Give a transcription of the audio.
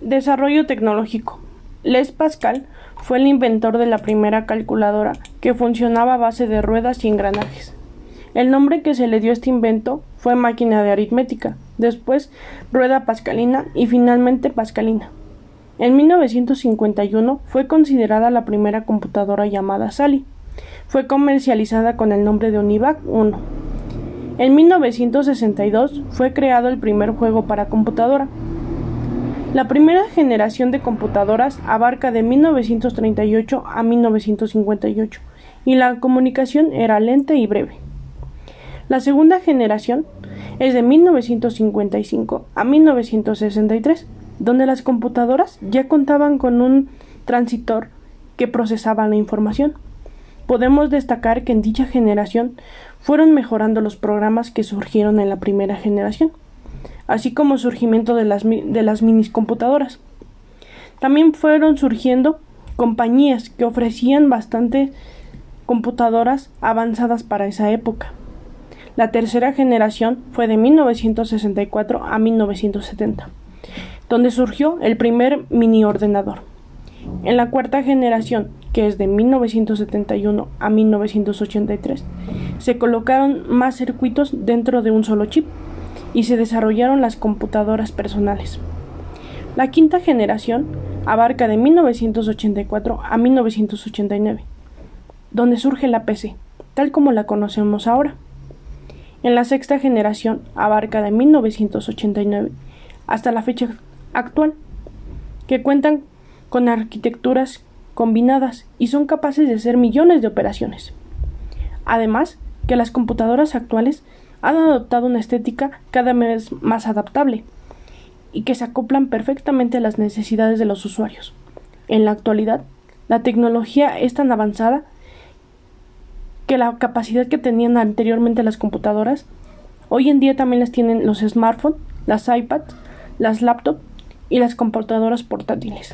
Desarrollo tecnológico. Les Pascal fue el inventor de la primera calculadora que funcionaba a base de ruedas y engranajes. El nombre que se le dio a este invento fue máquina de aritmética, después rueda pascalina y finalmente pascalina. En 1951 fue considerada la primera computadora llamada Sally. Fue comercializada con el nombre de Univac 1. En 1962 fue creado el primer juego para computadora. La primera generación de computadoras abarca de 1938 a 1958 y la comunicación era lenta y breve. La segunda generación es de 1955 a 1963 donde las computadoras ya contaban con un transitor que procesaba la información. Podemos destacar que en dicha generación fueron mejorando los programas que surgieron en la primera generación, así como surgimiento de las, de las computadoras. También fueron surgiendo compañías que ofrecían bastante computadoras avanzadas para esa época. La tercera generación fue de 1964 a 1970 donde surgió el primer mini ordenador. En la cuarta generación, que es de 1971 a 1983, se colocaron más circuitos dentro de un solo chip y se desarrollaron las computadoras personales. La quinta generación abarca de 1984 a 1989, donde surge la PC, tal como la conocemos ahora. En la sexta generación abarca de 1989 hasta la fecha actual, que cuentan con arquitecturas combinadas y son capaces de hacer millones de operaciones. Además, que las computadoras actuales han adoptado una estética cada vez más adaptable y que se acoplan perfectamente a las necesidades de los usuarios. En la actualidad, la tecnología es tan avanzada que la capacidad que tenían anteriormente las computadoras, hoy en día también las tienen los smartphones, las iPads, las laptops y las computadoras portátiles.